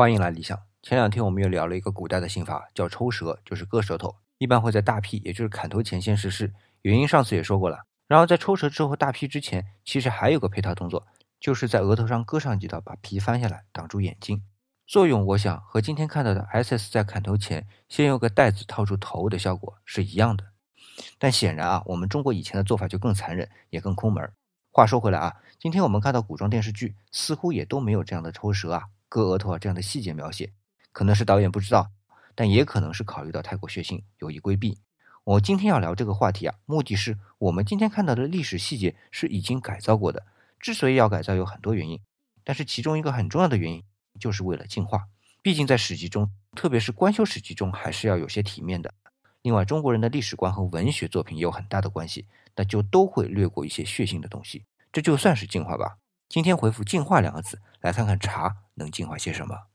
欢迎来理想。前两天我们又聊了一个古代的刑法，叫抽舌，就是割舌头，一般会在大劈，也就是砍头前先实施。原因上次也说过了。然后在抽舌之后大劈之前，其实还有个配套动作，就是在额头上割上几刀，把皮翻下来挡住眼睛。作用我想和今天看到的 SS 在砍头前先用个袋子套住头的效果是一样的。但显然啊，我们中国以前的做法就更残忍，也更抠门。话说回来啊，今天我们看到古装电视剧似乎也都没有这样的抽舌啊、割额头啊这样的细节描写，可能是导演不知道，但也可能是考虑到太过血腥，有意规避。我今天要聊这个话题啊，目的是我们今天看到的历史细节是已经改造过的。之所以要改造，有很多原因，但是其中一个很重要的原因就是为了进化。毕竟在史籍中，特别是官修史籍中，还是要有些体面的。另外，中国人的历史观和文学作品也有很大的关系，那就都会略过一些血腥的东西。这就算是进化吧。今天回复“进化”两个字，来看看茶能进化些什么。